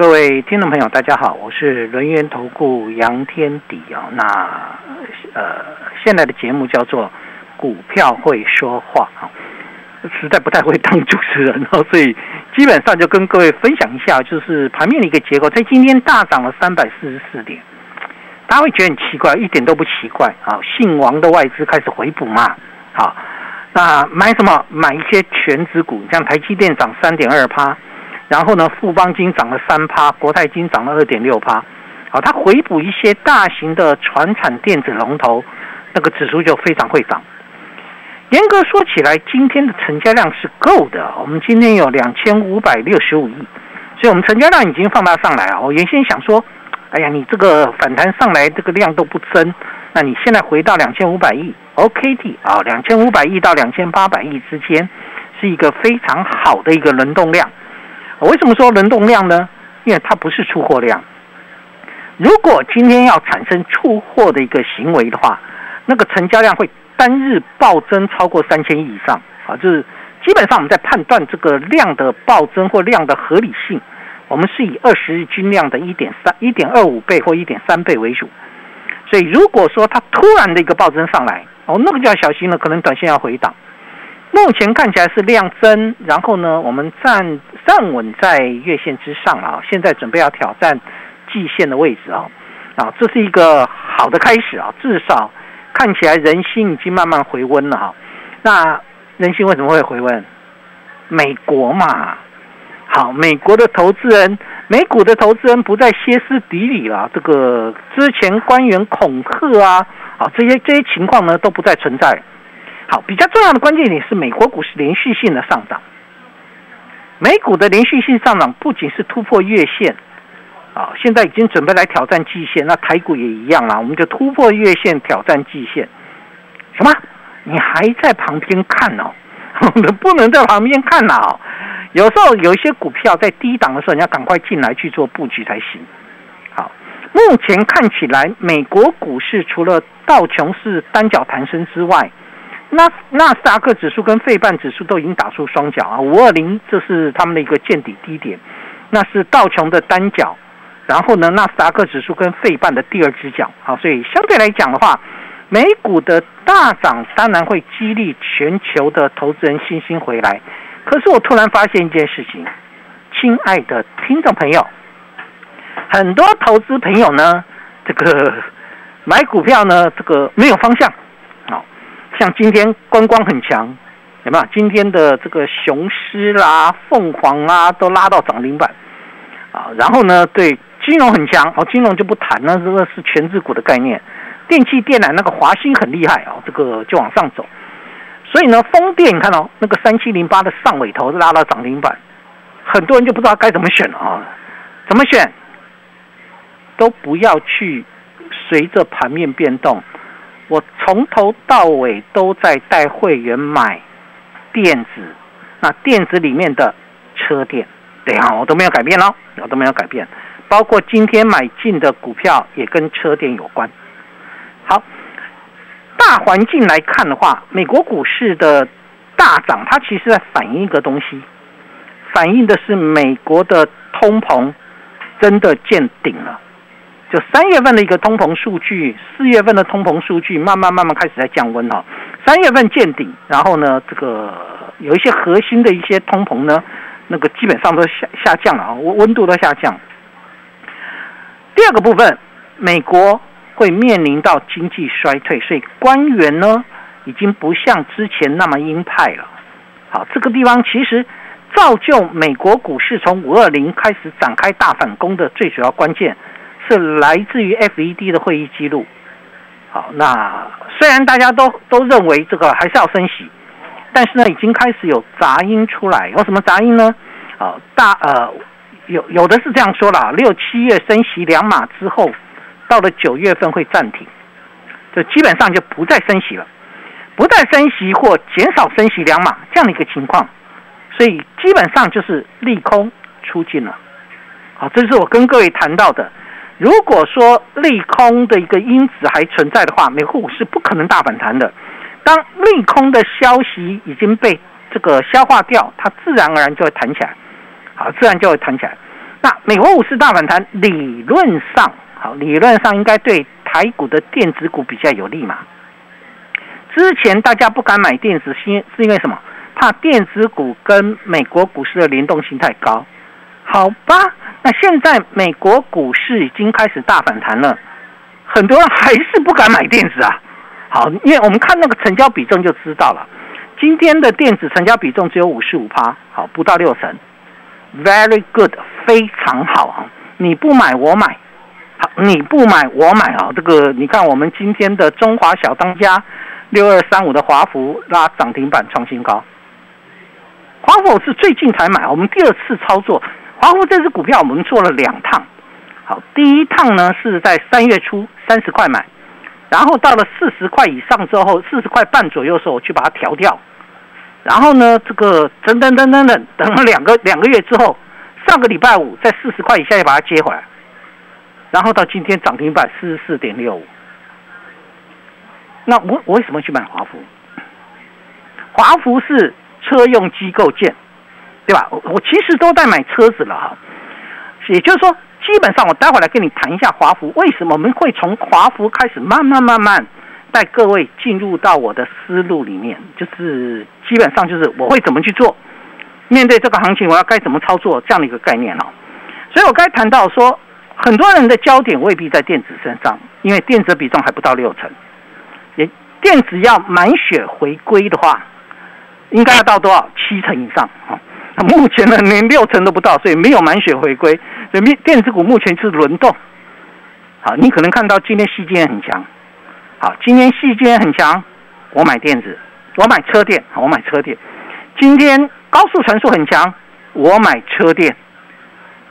各位听众朋友，大家好，我是轮源投顾杨天迪哦。那呃，现在的节目叫做《股票会说话》啊，实在不太会当主持人哦，所以基本上就跟各位分享一下，就是盘面的一个结构。在今天大涨了三百四十四点，大家会觉得很奇怪，一点都不奇怪啊。姓王的外资开始回补嘛，好，那买什么？买一些全指股，像台积电涨三点二趴。然后呢，富邦金涨了三趴，国泰金涨了二点六趴，好，它回补一些大型的船产电子龙头，那个指数就非常会涨。严格说起来，今天的成交量是够的，我们今天有两千五百六十五亿，所以我们成交量已经放大上来啊。我原先想说，哎呀，你这个反弹上来，这个量都不增，那你现在回到两千五百亿，OKT 啊，两千五百亿到两千八百亿之间是一个非常好的一个轮动量。为什么说轮动量呢？因为它不是出货量。如果今天要产生出货的一个行为的话，那个成交量会单日暴增超过三千亿以上啊！就是基本上我们在判断这个量的暴增或量的合理性，我们是以二十日均量的一点三、一点二五倍或一点三倍为主。所以如果说它突然的一个暴增上来，哦，那个就要小心了，可能短线要回档。目前看起来是量增，然后呢，我们站站稳在月线之上啊，现在准备要挑战季线的位置啊，啊，这是一个好的开始啊，至少看起来人心已经慢慢回温了哈。那人心为什么会回温？美国嘛，好，美国的投资人，美股的投资人不再歇斯底里了，这个之前官员恐吓啊，啊，这些这些情况呢都不再存在。好，比较重要的关键点是美国股市连续性的上涨。美股的连续性上涨不仅是突破月线，啊，现在已经准备来挑战季线。那台股也一样啦，我们就突破月线，挑战季线。什么？你还在旁边看哦？不能在旁边看呐！有时候有一些股票在低档的时候，你要赶快进来去做布局才行。好，目前看起来，美国股市除了道琼斯单脚弹升之外，那纳斯达克指数跟费半指数都已经打出双脚啊，五二零这是他们的一个见底低点，那是道琼的单脚，然后呢，纳斯达克指数跟费半的第二只脚，好，所以相对来讲的话，美股的大涨当然会激励全球的投资人信心回来。可是我突然发现一件事情，亲爱的听众朋友，很多投资朋友呢，这个 买股票呢，这个没有方向。像今天观光很强，有没有？今天的这个雄狮啦、凤凰啊，都拉到涨停板啊。然后呢，对金融很强哦，金融就不谈了，这个是全资股的概念。电器电缆那个华兴很厉害哦，这个就往上走。所以呢，风电你看到那个三七零八的上尾头拉到涨停板，很多人就不知道该怎么选了啊。怎么选？都不要去随着盘面变动。我从头到尾都在带会员买电子，那电子里面的车电，对啊，我都没有改变哦，我都没有改变，包括今天买进的股票也跟车电有关。好，大环境来看的话，美国股市的大涨，它其实在反映一个东西，反映的是美国的通膨真的见顶了。就三月份的一个通膨数据，四月份的通膨数据慢慢慢慢开始在降温哈。三月份见顶，然后呢，这个有一些核心的一些通膨呢，那个基本上都下下降了啊，温温度都下降。第二个部分，美国会面临到经济衰退，所以官员呢已经不像之前那么鹰派了。好，这个地方其实造就美国股市从五二零开始展开大反攻的最主要关键。是来自于 FED 的会议记录。好，那虽然大家都都认为这个还是要升息，但是呢，已经开始有杂音出来。有什么杂音呢？啊，大呃，有有的是这样说了：六七月升息两码之后，到了九月份会暂停，就基本上就不再升息了，不再升息或减少升息两码这样的一个情况，所以基本上就是利空出尽了。好，这是我跟各位谈到的。如果说利空的一个因子还存在的话，美股市不可能大反弹的。当利空的消息已经被这个消化掉，它自然而然就会弹起来。好，自然就会弹起来。那美国股市大反弹，理论上，好，理论上应该对台股的电子股比较有利嘛？之前大家不敢买电子，是是因为什么？怕电子股跟美国股市的联动性太高。好吧，那现在美国股市已经开始大反弹了，很多人还是不敢买电子啊。好，因为我们看那个成交比重就知道了，今天的电子成交比重只有五十五趴，好，不到六成，very good，非常好啊。你不买我买，好，你不买我买啊。这个你看，我们今天的中华小当家六二三五的华孚拉涨停板创新高，华孚是最近才买，我们第二次操作。华富这只股票，我们做了两趟。好，第一趟呢是在三月初三十块买，然后到了四十块以上之后，四十块半左右的时候，我去把它调掉。然后呢，这个等等等等等，等了两个两个月之后，上个礼拜五在四十块以下又把它接回来，然后到今天涨停板四十四点六五。那我我为什么去买华孚？华孚是车用机构件。对吧？我其实都在买车子了哈，也就是说，基本上我待会来跟你谈一下华孚为什么我们会从华孚开始慢慢慢慢带各位进入到我的思路里面，就是基本上就是我会怎么去做，面对这个行情我要该怎么操作这样的一个概念哦。所以我该谈到说，很多人的焦点未必在电子身上，因为电子比重还不到六成，也电子要满血回归的话，应该要到多少七成以上啊？目前呢，连六成都不到，所以没有满血回归。所以电子股目前是轮动。好，你可能看到今天细晶很强。好，今天细晶很强，我买电子，我买车电，我买车电。今天高速传输很强，我买车电。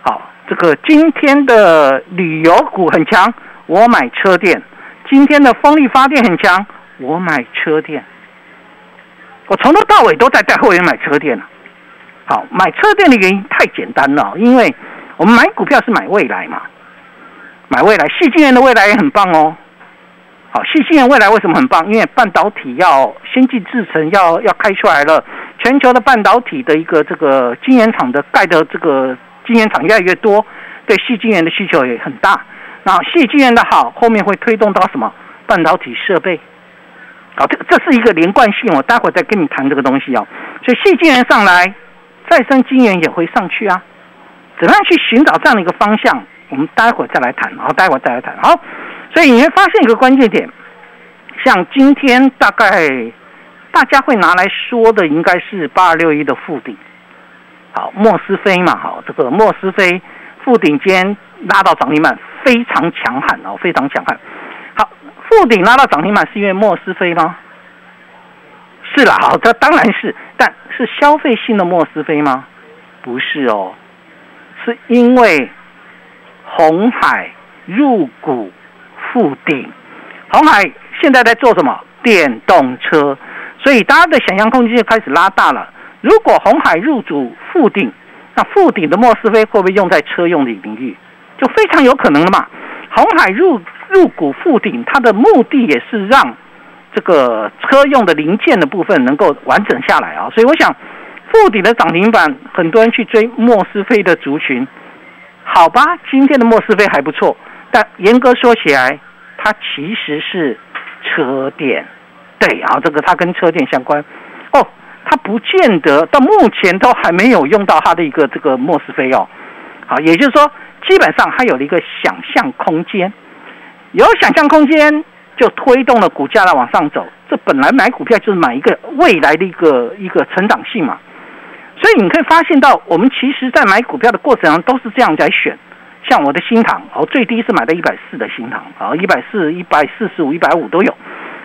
好，这个今天的旅游股很强，我买车电。今天的风力发电很强，我买车电。我从头到尾都在带会员买车电了。好，买车店的原因太简单了，因为我们买股票是买未来嘛，买未来，细晶元的未来也很棒哦。好，细晶元未来为什么很棒？因为半导体要先进制程要要开出来了，全球的半导体的一个这个晶圆厂的盖的这个晶圆厂越来越多，对细晶元的需求也很大。那细晶元的好，后面会推动到什么？半导体设备。好，这这是一个连贯性，我待会再跟你谈这个东西哦。所以细晶元上来。再生晶圆也会上去啊，怎么样去寻找这样的一个方向？我们待会儿再来谈，好，待会儿再来谈。好，所以你会发现一个关键点，像今天大概大家会拿来说的，应该是八二六一的附顶。好，莫斯菲嘛，好，这个莫斯菲附顶间拉到涨停板，非常强悍哦，非常强悍。好，附顶拉到涨停板是因为莫斯菲吗？是了，好，这当然是，但是消费性的莫斯菲吗？不是哦，是因为红海入股富鼎，红海现在在做什么？电动车，所以大家的想象空间就开始拉大了。如果红海入主富鼎，那富鼎的莫斯菲会不会用在车用的领域？就非常有可能了嘛。红海入入股富鼎，它的目的也是让。这个车用的零件的部分能够完整下来啊，所以我想，附底的涨停板，很多人去追莫斯菲的族群，好吧，今天的莫斯菲还不错，但严格说起来，它其实是车电，对啊，这个它跟车电相关。哦，它不见得到目前都还没有用到它的一个这个莫斯菲哦，好，也就是说，基本上它有了一个想象空间，有想象空间。就推动了股价来往上走，这本来买股票就是买一个未来的一个一个成长性嘛，所以你可以发现到，我们其实在买股票的过程上都是这样在选。像我的新塘，哦，最低是买到一百四的新塘，啊，一百四、一百四十五、一百五都有。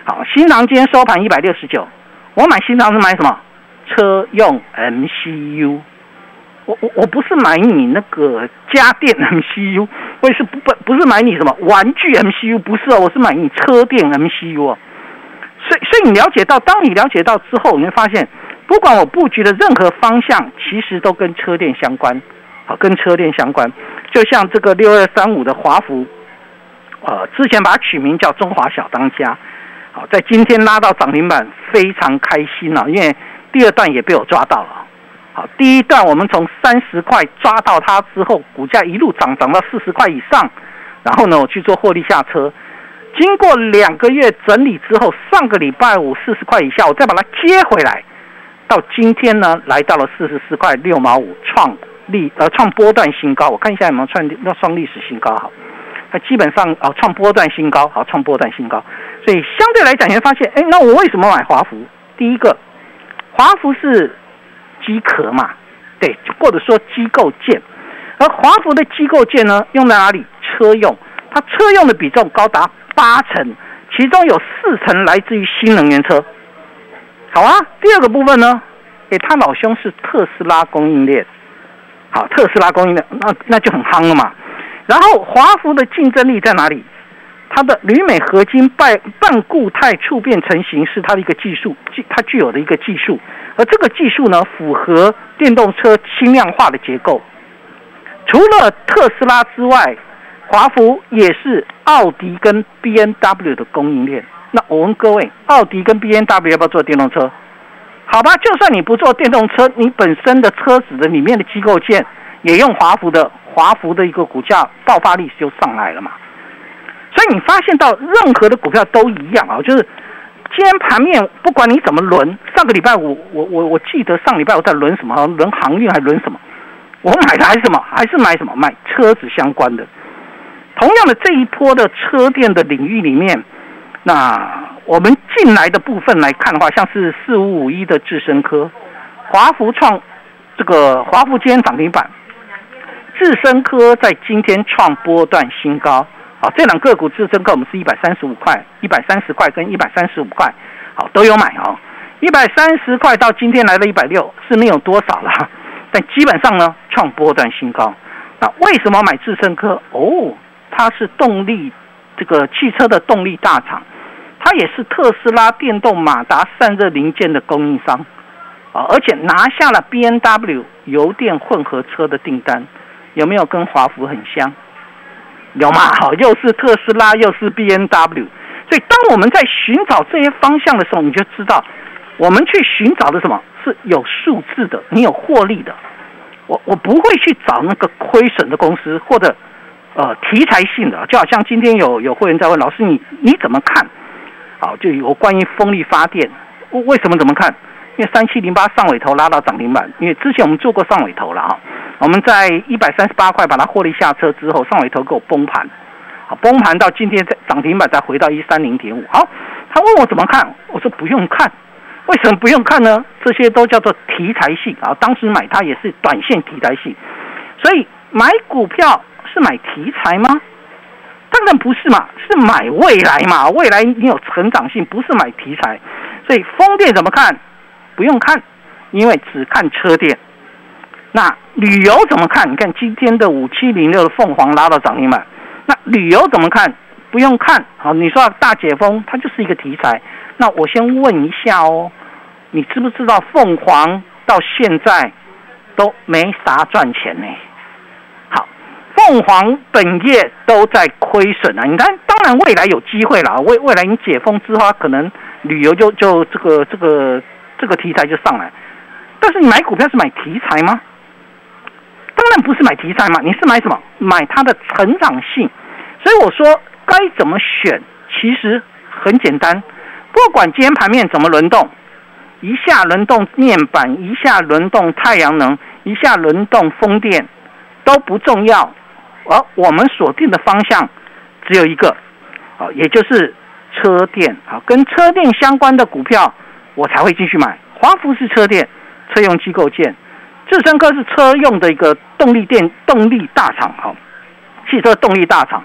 好，新塘今天收盘一百六十九，我买新塘是买什么？车用 MCU。我我我不是买你那个家电 MCU，我也是不不不是买你什么玩具 MCU，不是哦，我是买你车电 MCU 哦。所以所以你了解到，当你了解到之后，你会发现，不管我布局的任何方向，其实都跟车电相关，好，跟车电相关。就像这个六二三五的华孚，呃，之前把它取名叫中华小当家，好，在今天拉到涨停板，非常开心啊，因为第二段也被我抓到了。好，第一段我们从三十块抓到它之后，股价一路涨涨到四十块以上，然后呢，我去做获利下车。经过两个月整理之后，上个礼拜五四十块以下，我再把它接回来，到今天呢，来到了四十四块六毛五，创历呃创波段新高。我看一下有没有创要创历史新高。好，它基本上啊创波段新高，好创波段新高。所以相对来讲，你会发现，哎，那我为什么买华孚？第一个，华孚是。机壳嘛，对，或者说机构件，而华孚的机构件呢，用在哪里？车用，它车用的比重高达八成，其中有四成来自于新能源车。好啊，第二个部分呢，诶，他老兄是特斯拉供应链，好，特斯拉供应链，那那就很夯了嘛。然后华孚的竞争力在哪里？它的铝镁合金半半固态触变成型是它的一个技术，具它具有的一个技术。而这个技术呢，符合电动车轻量化的结构。除了特斯拉之外，华孚也是奥迪跟 B N W 的供应链。那我问各位，奥迪跟 B N W 要不要做电动车？好吧，就算你不做电动车，你本身的车子的里面的机构件也用华孚的，华孚的一个股价爆发力就上来了嘛。所以你发现到任何的股票都一样啊，就是。今天盘面不管你怎么轮，上个礼拜五我我我记得上礼拜我在轮什么？轮航运还轮什么？我买的还是什么？还是买什么？买车子相关的。同样的这一波的车电的领域里面，那我们进来的部分来看的话，像是四五五一的智深科、华福创这个华福今天涨停板，智深科在今天创波段新高。好，这两个股自身跟我们是一百三十五块、一百三十块跟一百三十五块，好都有买哦。一百三十块到今天来了一百六，是没有多少了，但基本上呢创波段新高。那为什么买智胜科？哦，它是动力这个汽车的动力大厂，它也是特斯拉电动马达散热零件的供应商啊，而且拿下了 B N W 油电混合车的订单，有没有跟华福很像？有吗？好，又是特斯拉，又是 B N W，所以当我们在寻找这些方向的时候，你就知道，我们去寻找的什么是有数字的，你有获利的。我我不会去找那个亏损的公司，或者呃题材性的，就好像今天有有会员在问老师，你你怎么看？好，就有关于风力发电，为什么怎么看？因为三七零八上尾头拉到涨停板，因为之前我们做过上尾头了哈。我们在一百三十八块把它获利下车之后，上尾头给我崩盘，好崩盘到今天在涨停板再回到一三零点五。好，他问我怎么看，我说不用看，为什么不用看呢？这些都叫做题材性啊。当时买它也是短线题材性，所以买股票是买题材吗？当然不是嘛，是买未来嘛。未来你有成长性，不是买题材。所以风电怎么看？不用看，因为只看车电。那旅游怎么看？你看今天的五七零六的凤凰拉到涨停板。那旅游怎么看？不用看，好，你说大解封，它就是一个题材。那我先问一下哦，你知不知道凤凰到现在都没啥赚钱呢？好，凤凰本业都在亏损啊。你看，当然未来有机会了，未未来你解封之后，可能旅游就就这个这个这个题材就上来。但是你买股票是买题材吗？当然不是买题材嘛，你是买什么？买它的成长性。所以我说该怎么选，其实很简单。不管今天盘面怎么轮动，一下轮动面板，一下轮动太阳能，一下轮动风电，都不重要。而我们锁定的方向只有一个，啊，也就是车电啊，跟车电相关的股票，我才会继续买。华孚是车电，车用机构件。智深科是车用的一个动力电动力大厂，哈，汽车动力大厂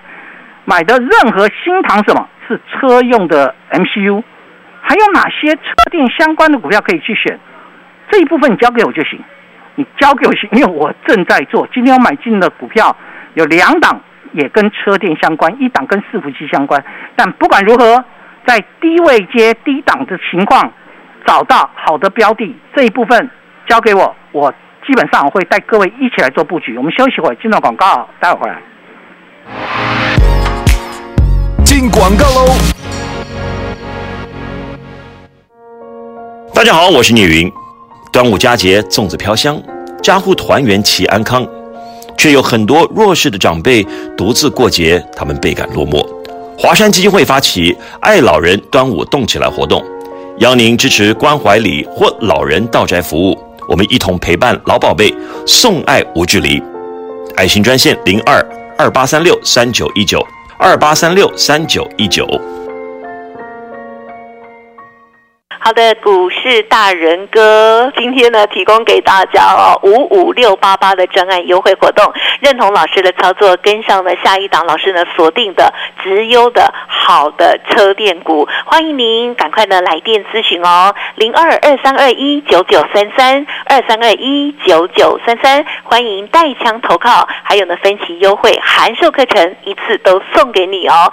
买的任何新塘什么是车用的 MCU，还有哪些车电相关的股票可以去选？这一部分你交给我就行，你交给我行，因为我正在做。今天我买进的股票有两档，也跟车电相关，一档跟伺服器相关。但不管如何，在低位接低档的情况，找到好的标的这一部分交给我，我基本上我会带各位一起来做布局。我们休息会，进段广告，待会回来。进广告喽！大家好，我是聂云。端午佳节，粽子飘香，家户团圆齐安康，却有很多弱势的长辈独自过节，他们倍感落寞。华山基金会发起“爱老人端午动起来”活动，邀您支持关怀礼或老人到宅服务，我们一同陪伴老宝贝，送爱无距离。爱心专线零二二八三六三九一九二八三六三九一九。好的，股市大人哥，今天呢提供给大家哦五五六八八的专案优惠活动，认同老师的操作，跟上了下一档老师呢锁定的直优的好的车电股，欢迎您赶快呢来电咨询哦，零二二三二一九九三三二三二一九九三三，欢迎带枪投靠，还有呢分期优惠函授课程一次都送给你哦。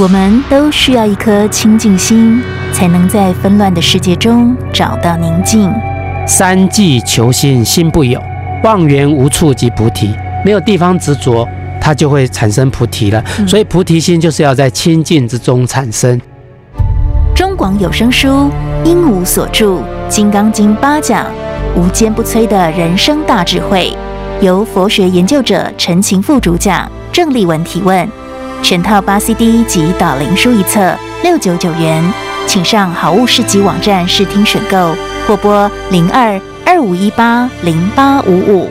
我们都需要一颗清净心，才能在纷乱的世界中找到宁静。三际求心，心不有；望缘无处即菩提。没有地方执着，它就会产生菩提了。所以菩提心就是要在清净之中产生。中广有声书，鹦鹉所住《金刚经》八讲，无坚不摧的人生大智慧，由佛学研究者陈情副主讲，郑丽文提问。全套八 CD 及导灵书一册，六九九元，请上好物市集网站试听选购，或拨零二二五一八零八五五。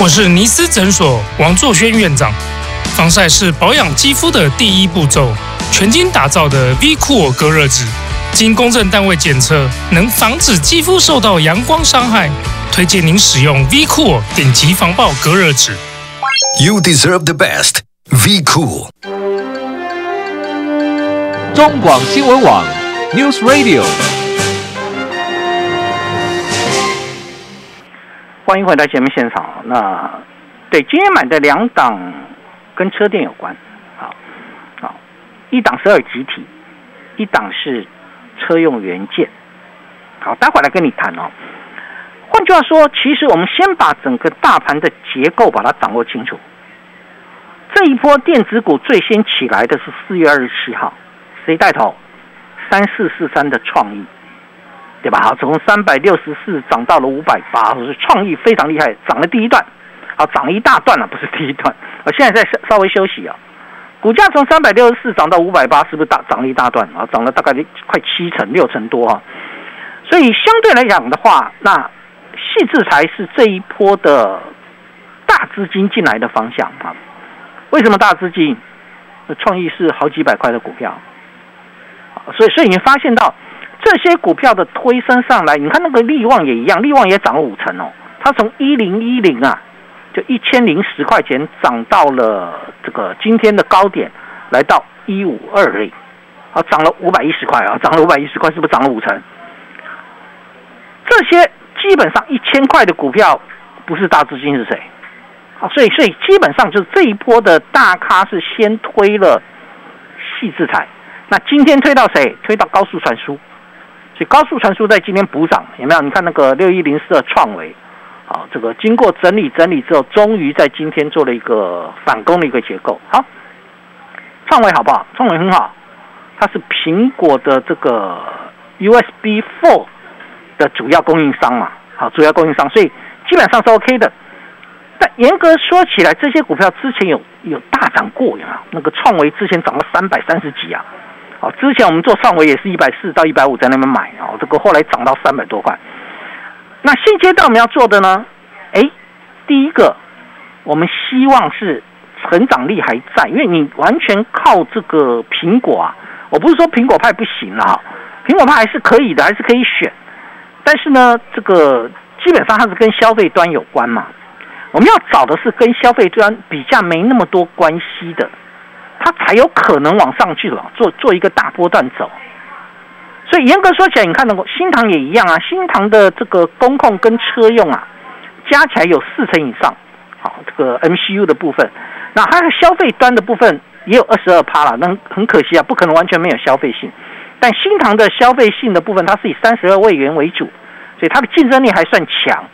我是尼斯诊所王作轩院长。防晒是保养肌肤的第一步骤，全金打造的 V Cool 隔热纸，经公证单位检测，能防止肌肤受到阳光伤害，推荐您使用 V Cool 顶级防爆隔热纸。You deserve the best. V Cool，中广新闻网，News Radio，欢迎回到节目现场。那对今天买的两档跟车店有关，好，好，一档是二集体，一档是车用元件。好，待会来跟你谈哦。换句话说，其实我们先把整个大盘的结构把它掌握清楚。这一波电子股最先起来的是四月二十七号，谁带头？三四四三的创意，对吧？好，从三百六十四涨到了五百八，是创意非常厉害，涨了第一段，好，涨了一大段了，不是第一段。我现在在稍微休息啊，股价从三百六十四涨到五百八，是不是大涨了一大段啊？涨了大概快七成六成多啊。所以相对来讲的话，那细致才是这一波的大资金进来的方向啊。为什么大资金？创意是好几百块的股票，所以所以你发现到这些股票的推升上来，你看那个利旺也一样，利旺也涨了五成哦。它从一零一零啊，就一千零十块钱涨到了这个今天的高点，来到一五二零，啊，涨了五百一十块啊，涨了五百一十块，是不是涨了五成？这些基本上一千块的股票，不是大资金是谁？啊所以，所以基本上就是这一波的大咖是先推了细制裁，那今天推到谁？推到高速传输，所以高速传输在今天补涨，有没有？你看那个六一零四的创维，好，这个经过整理整理之后，终于在今天做了一个反攻的一个结构。好，创维好不好？创维很好，它是苹果的这个 USB Four 的主要供应商嘛，好，主要供应商，所以基本上是 OK 的。但严格说起来，这些股票之前有有大涨过，有没有？那个创维之前涨到三百三十几啊！哦，之前我们做创维也是一百四到一百五在那边买哦，这个后来涨到三百多块。那现阶段我们要做的呢？哎，第一个我们希望是成长力还在，因为你完全靠这个苹果啊，我不是说苹果派不行了，苹果派还是可以的，还是可以选。但是呢，这个基本上它是跟消费端有关嘛，我们要找的是跟消费端比较没那么多关系的，它才有可能往上去了，做做一个大波段走。所以严格说起来，你看到新唐也一样啊，新唐的这个工控跟车用啊，加起来有四成以上。好，这个 MCU 的部分，那它的消费端的部分也有二十二趴了，那很可惜啊，不可能完全没有消费性。但新唐的消费性的部分，它是以三十二位元为主，所以它的竞争力还算强。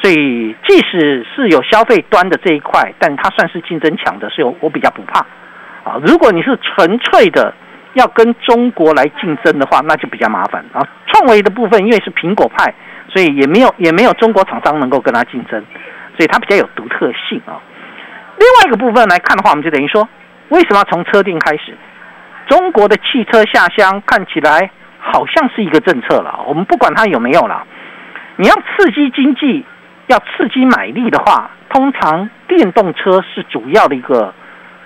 所以即使是有消费端的这一块，但它算是竞争强的，所以我比较不怕。啊，如果你是纯粹的要跟中国来竞争的话，那就比较麻烦啊。创维的部分因为是苹果派，所以也没有也没有中国厂商能够跟它竞争。所以它比较有独特性啊。另外一个部分来看的话，我们就等于说，为什么要从车定开始？中国的汽车下乡看起来好像是一个政策了。我们不管它有没有了，你要刺激经济，要刺激买力的话，通常电动车是主要的一个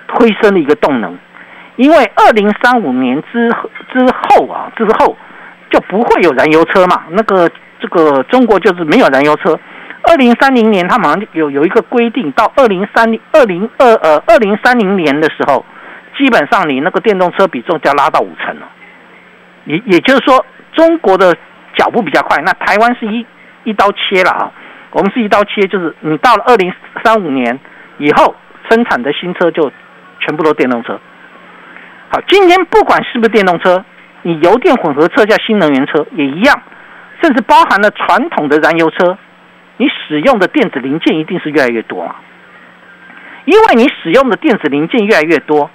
推升的一个动能。因为二零三五年之之后啊，之后就不会有燃油车嘛。那个这个中国就是没有燃油车。二零三零年，它马上有有一个规定，到二零三零二零二呃二零三零年的时候，基本上你那个电动车比重就要拉到五成了。也也就是说，中国的脚步比较快，那台湾是一一刀切了啊。我们是一刀切，就是你到了二零三五年以后，生产的新车就全部都电动车。好，今天不管是不是电动车，你油电混合车叫新能源车也一样，甚至包含了传统的燃油车。你使用的电子零件一定是越来越多嘛？因为你使用的电子零件越来越多，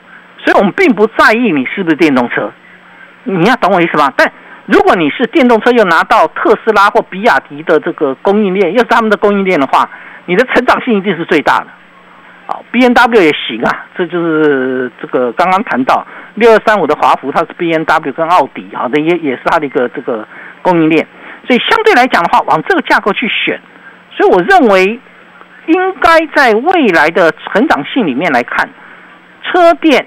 所以我们并不在意你是不是电动车。你要懂我意思吗？但如果你是电动车，又拿到特斯拉或比亚迪的这个供应链，又是他们的供应链的话，你的成长性一定是最大的。好，B N W 也行啊，这就是这个刚刚谈到六二三五的华孚，它是 B N W 跟奥迪，好的也也是它的一个这个供应链，所以相对来讲的话，往这个架构去选。所以我认为，应该在未来的成长性里面来看，车电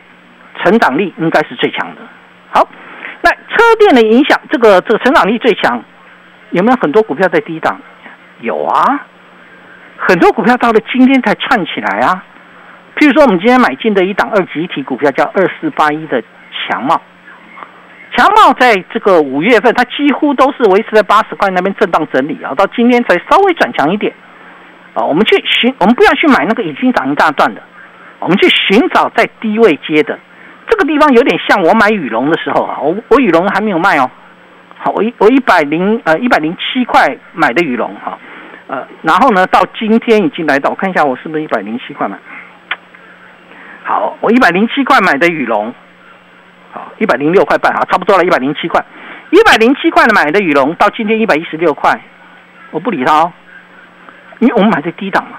成长力应该是最强的。车电的影响，这个这个成长力最强，有没有很多股票在低档？有啊，很多股票到了今天才串起来啊。譬如说，我们今天买进的一档二级一体股票叫二四八一的强茂。强茂在这个五月份，它几乎都是维持在八十块那边震荡整理啊，到今天才稍微转强一点啊。我们去寻，我们不要去买那个已经涨一大段的，我们去寻找在低位接的。这个地方有点像我买羽绒的时候啊，我我羽绒还没有卖哦。好，我一我一百零呃一百零七块买的羽绒哈，呃，然后呢到今天已经来到，我看一下我是不是一百零七块买。好，我一百零七块买的羽绒。好，一百零六块半啊，差不多了，一百零七块，一百零七块的买的羽绒，到今天一百一十六块，我不理他哦，因为我们买在低档嘛。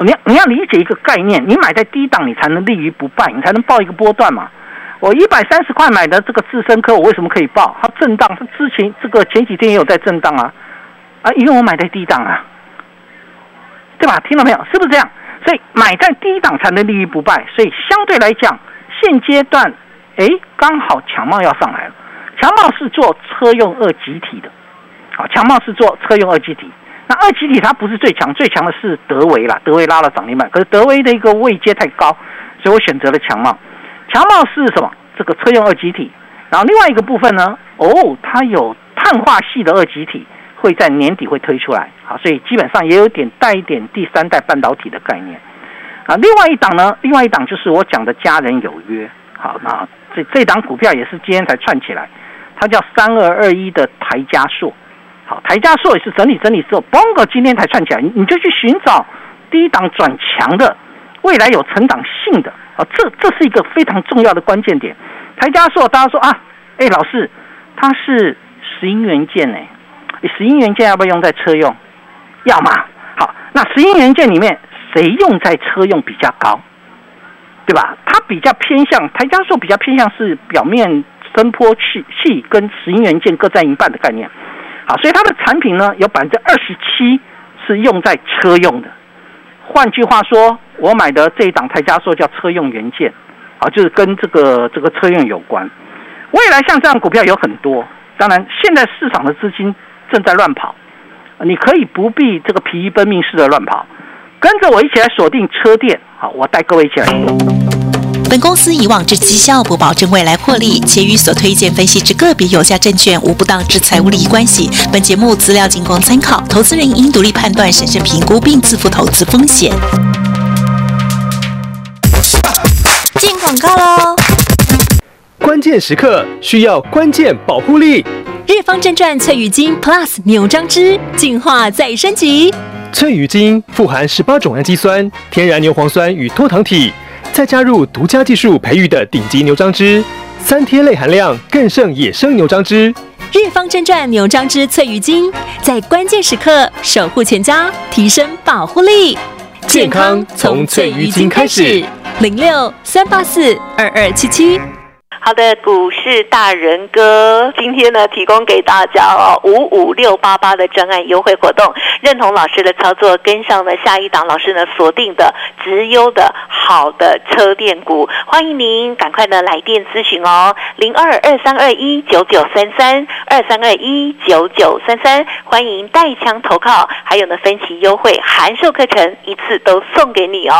你你要理解一个概念，你买在低档，你才能立于不败，你才能报一个波段嘛。我一百三十块买的这个智深科，我为什么可以报？它震荡，它之前这个前几天也有在震荡啊，啊，因为我买在低档啊，对吧？听到没有？是不是这样？所以买在低档才能立于不败，所以相对来讲，现阶段。哎，刚好强茂要上来了。强茂是做车用二极体的，好，强茂是做车用二极体。那二极体它不是最强，最强的是德维啦，德维拉了涨停板。可是德维的一个位阶太高，所以我选择了强茂。强茂是什么？这个车用二极体。然后另外一个部分呢？哦，它有碳化系的二极体，会在年底会推出来。好，所以基本上也有点带一点第三代半导体的概念。啊，另外一档呢？另外一档就是我讲的家人有约。好，那。这这档股票也是今天才串起来，它叫三二二一的台加硕。好，台加硕也是整理整理之后，嘣个今天才串起来，你就去寻找低档转强的，未来有成长性的啊，这这是一个非常重要的关键点。台加硕，大家说啊，哎，老师，它是石英元件呢，石英元件要不要用在车用？要嘛。好，那石英元件里面谁用在车用比较高？对吧？它比较偏向台加速，比较偏向是表面声波器器跟石英元件各占一半的概念。好，所以它的产品呢，有百分之二十七是用在车用的，换句话说，我买的这一档台加说叫车用元件，啊，就是跟这个这个车用有关。未来像这样股票有很多，当然现在市场的资金正在乱跑，你可以不必这个疲于奔命似的乱跑，跟着我一起来锁定车店，好，我带各位一起来。本公司以往之绩效不保证未来获利，且与所推荐分析之个别有价证券无不当之财务利益关系。本节目资料仅供参考，投资人应独立判断、审慎评估并自负投资风险。进广告喽！关键时刻需要关键保护力。日方正传翠羽金 Plus 牛樟芝进化再升级。翠羽金富含十八种氨基酸、天然牛磺酸与多糖体。再加入独家技术培育的顶级牛樟汁，三贴类含量更胜野生牛樟汁。日方正传牛樟汁翠鱼精，在关键时刻守护全家，提升保护力。健康从翠鱼精开始。零六三八四二二七七。好的，股市大人哥今天呢，提供给大家哦五五六八八的专案优惠活动，认同老师的操作，跟上了下一档老师呢锁定的直优的好的车电股，欢迎您赶快呢来电咨询哦，零二二三二一九九三三二三二一九九三三，欢迎带枪投靠，还有呢分期优惠函授课程一次都送给你哦。